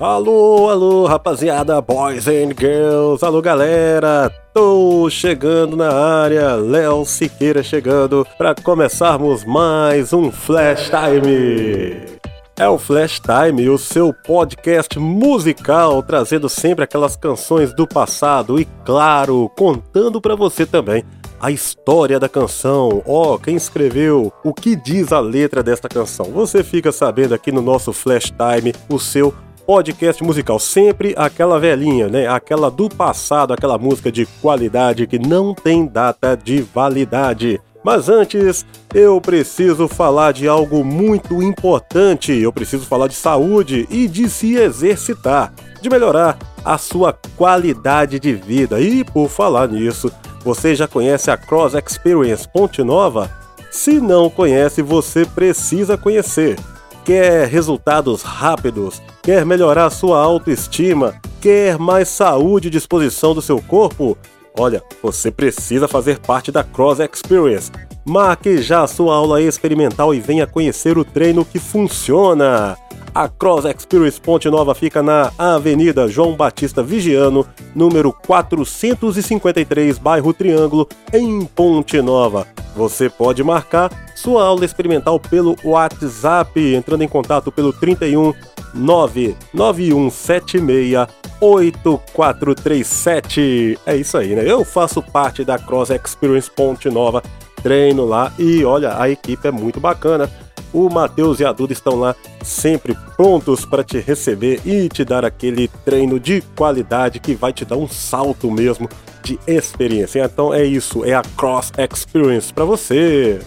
Alô, alô, rapaziada, boys and girls, alô galera, tô chegando na área, Léo Siqueira chegando para começarmos mais um Flash Time. É o Flash Time, o seu podcast musical, trazendo sempre aquelas canções do passado e, claro, contando para você também a história da canção, ó, oh, quem escreveu, o que diz a letra desta canção. Você fica sabendo aqui no nosso Flash Time, o seu podcast musical, sempre aquela velhinha, né? Aquela do passado, aquela música de qualidade que não tem data de validade. Mas antes, eu preciso falar de algo muito importante. Eu preciso falar de saúde e de se exercitar, de melhorar a sua qualidade de vida. E por falar nisso, você já conhece a Cross Experience Ponte Nova? Se não conhece, você precisa conhecer. Quer resultados rápidos? Quer melhorar sua autoestima? Quer mais saúde e disposição do seu corpo? Olha, você precisa fazer parte da Cross Experience. Marque já sua aula experimental e venha conhecer o treino que funciona. A Cross Experience Ponte Nova fica na Avenida João Batista Vigiano, número 453, bairro Triângulo, em Ponte Nova. Você pode marcar sua aula experimental pelo WhatsApp, entrando em contato pelo 31 99176 8437. É isso aí, né? Eu faço parte da Cross Experience Ponte Nova, treino lá e olha, a equipe é muito bacana. O Matheus e a Duda estão lá sempre prontos para te receber e te dar aquele treino de qualidade que vai te dar um salto mesmo de experiência. Então é isso, é a Cross Experience para você.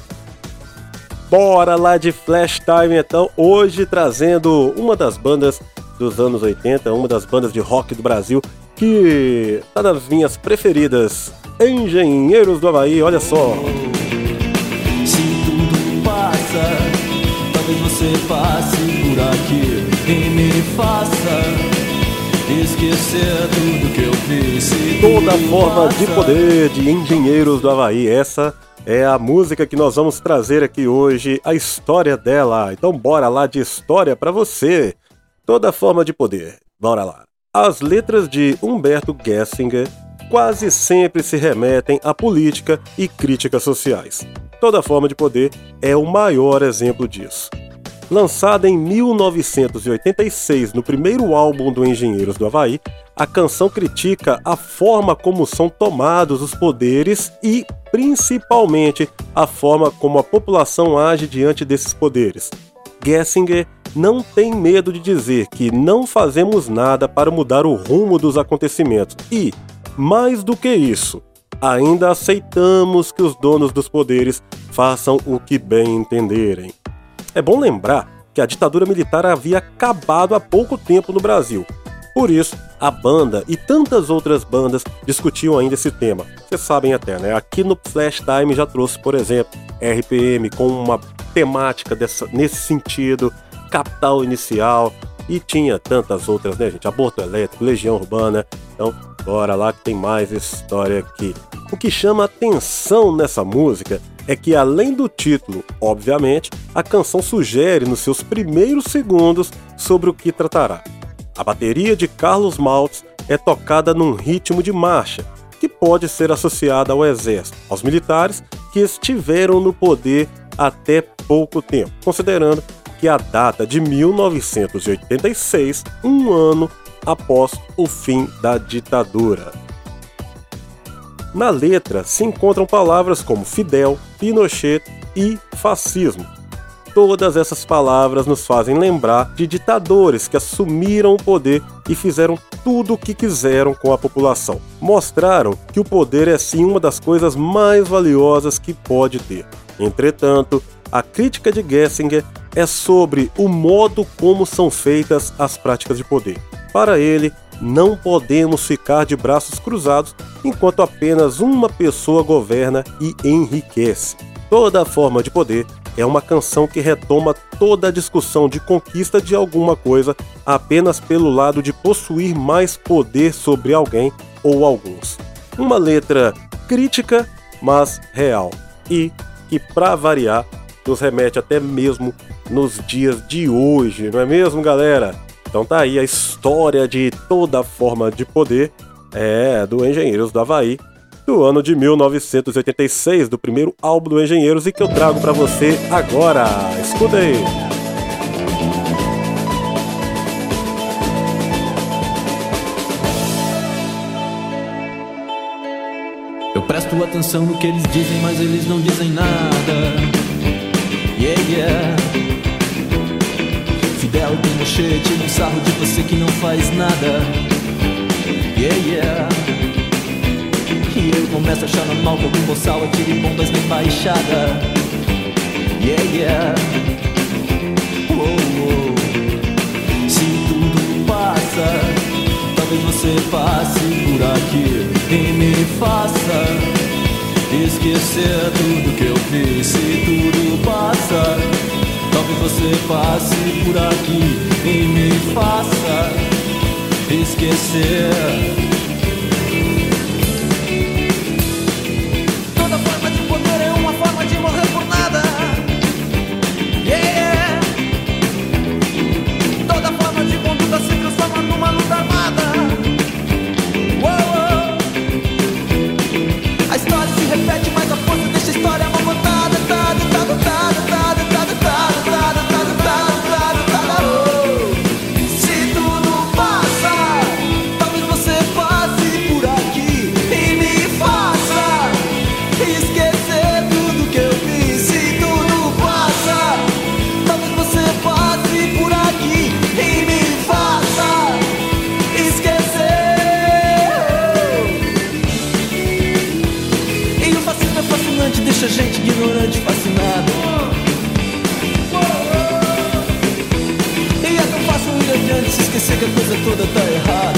Bora lá de Flash Time então, hoje trazendo uma das bandas dos anos 80, uma das bandas de rock do Brasil que tá das minhas preferidas, Engenheiros do Havaí, olha só. Se tudo passa talvez você passe por aqui e me faça esquecer tudo que eu fiz. Toda forma de poder de Engenheiros do Havaí, essa é a música que nós vamos trazer aqui hoje, a história dela. Então bora lá de história para você. Toda forma de poder. Bora lá. As letras de Humberto Gessinger quase sempre se remetem à política e críticas sociais. Toda Forma de Poder é o maior exemplo disso. Lançada em 1986 no primeiro álbum do Engenheiros do Havaí, a canção critica a forma como são tomados os poderes e, principalmente, a forma como a população age diante desses poderes. Gessinger não tem medo de dizer que não fazemos nada para mudar o rumo dos acontecimentos e, mais do que isso, ainda aceitamos que os donos dos poderes façam o que bem entenderem. É bom lembrar que a ditadura militar havia acabado há pouco tempo no Brasil. Por isso, a banda e tantas outras bandas discutiam ainda esse tema. Vocês sabem até, né? Aqui no Flash Time já trouxe, por exemplo, RPM com uma temática dessa, nesse sentido, Capital Inicial e tinha tantas outras, né, gente? Aborto Elétrico, Legião Urbana. Então, bora lá que tem mais história aqui. O que chama atenção nessa música é que, além do título, obviamente, a canção sugere nos seus primeiros segundos sobre o que tratará. A bateria de Carlos Maltz é tocada num ritmo de marcha, que pode ser associada ao exército, aos militares que estiveram no poder até pouco tempo, considerando que a data de 1986, um ano após o fim da ditadura. Na letra se encontram palavras como Fidel, Pinochet e fascismo. Todas essas palavras nos fazem lembrar de ditadores que assumiram o poder e fizeram tudo o que quiseram com a população. Mostraram que o poder é sim uma das coisas mais valiosas que pode ter. Entretanto, a crítica de Gessinger é sobre o modo como são feitas as práticas de poder. Para ele, não podemos ficar de braços cruzados enquanto apenas uma pessoa governa e enriquece. Toda forma de poder é uma canção que retoma toda a discussão de conquista de alguma coisa apenas pelo lado de possuir mais poder sobre alguém ou alguns. Uma letra crítica, mas real, e que, para variar, nos remete até mesmo nos dias de hoje, não é mesmo, galera? Então tá aí a história de toda forma de poder é do Engenheiros do Havaí, do ano de 1986, do primeiro álbum do Engenheiros e que eu trago para você agora. Escuta aí. Eu presto atenção no que eles dizem, mas eles não dizem nada. Pinochet tira um sarro de você que não faz nada. Yeah, yeah. E eu começo a achar normal que algum boçal atire bombas na embaixada. Yeah, yeah. Se tudo passa, talvez você passe por aqui e me faça esquecer tudo que eu fiz. Se tudo passa, você passe por aqui e me faça esquecer. Gente ignorante, fascinado. E é tão fácil ir adiante se esquecer que a coisa toda tá errada.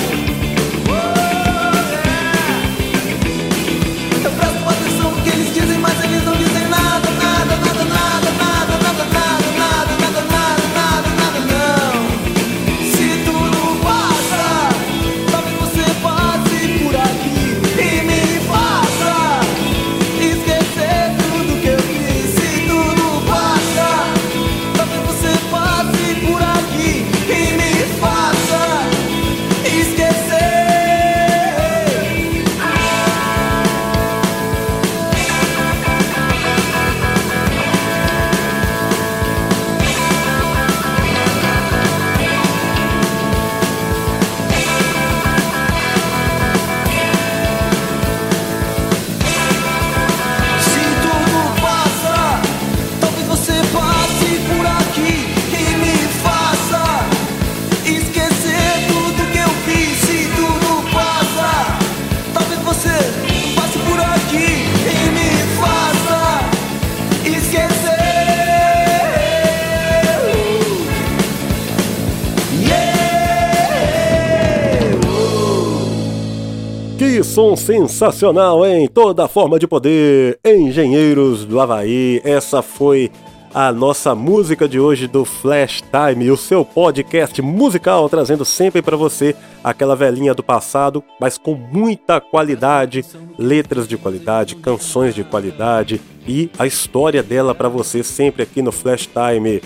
Que som sensacional, hein? Toda forma de poder, Engenheiros do Havaí. Essa foi a nossa música de hoje do Flash Time, o seu podcast musical trazendo sempre para você aquela velhinha do passado, mas com muita qualidade, letras de qualidade, canções de qualidade e a história dela para você sempre aqui no Flash Time.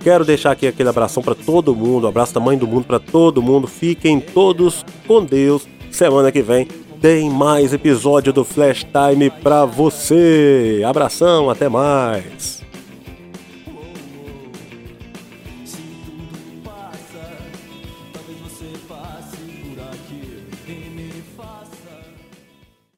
Quero deixar aqui aquele abração para todo mundo, abraço tamanho do mundo para todo mundo. Fiquem todos com Deus. Semana que vem tem mais episódio do Flash Time para você. Abração, até mais.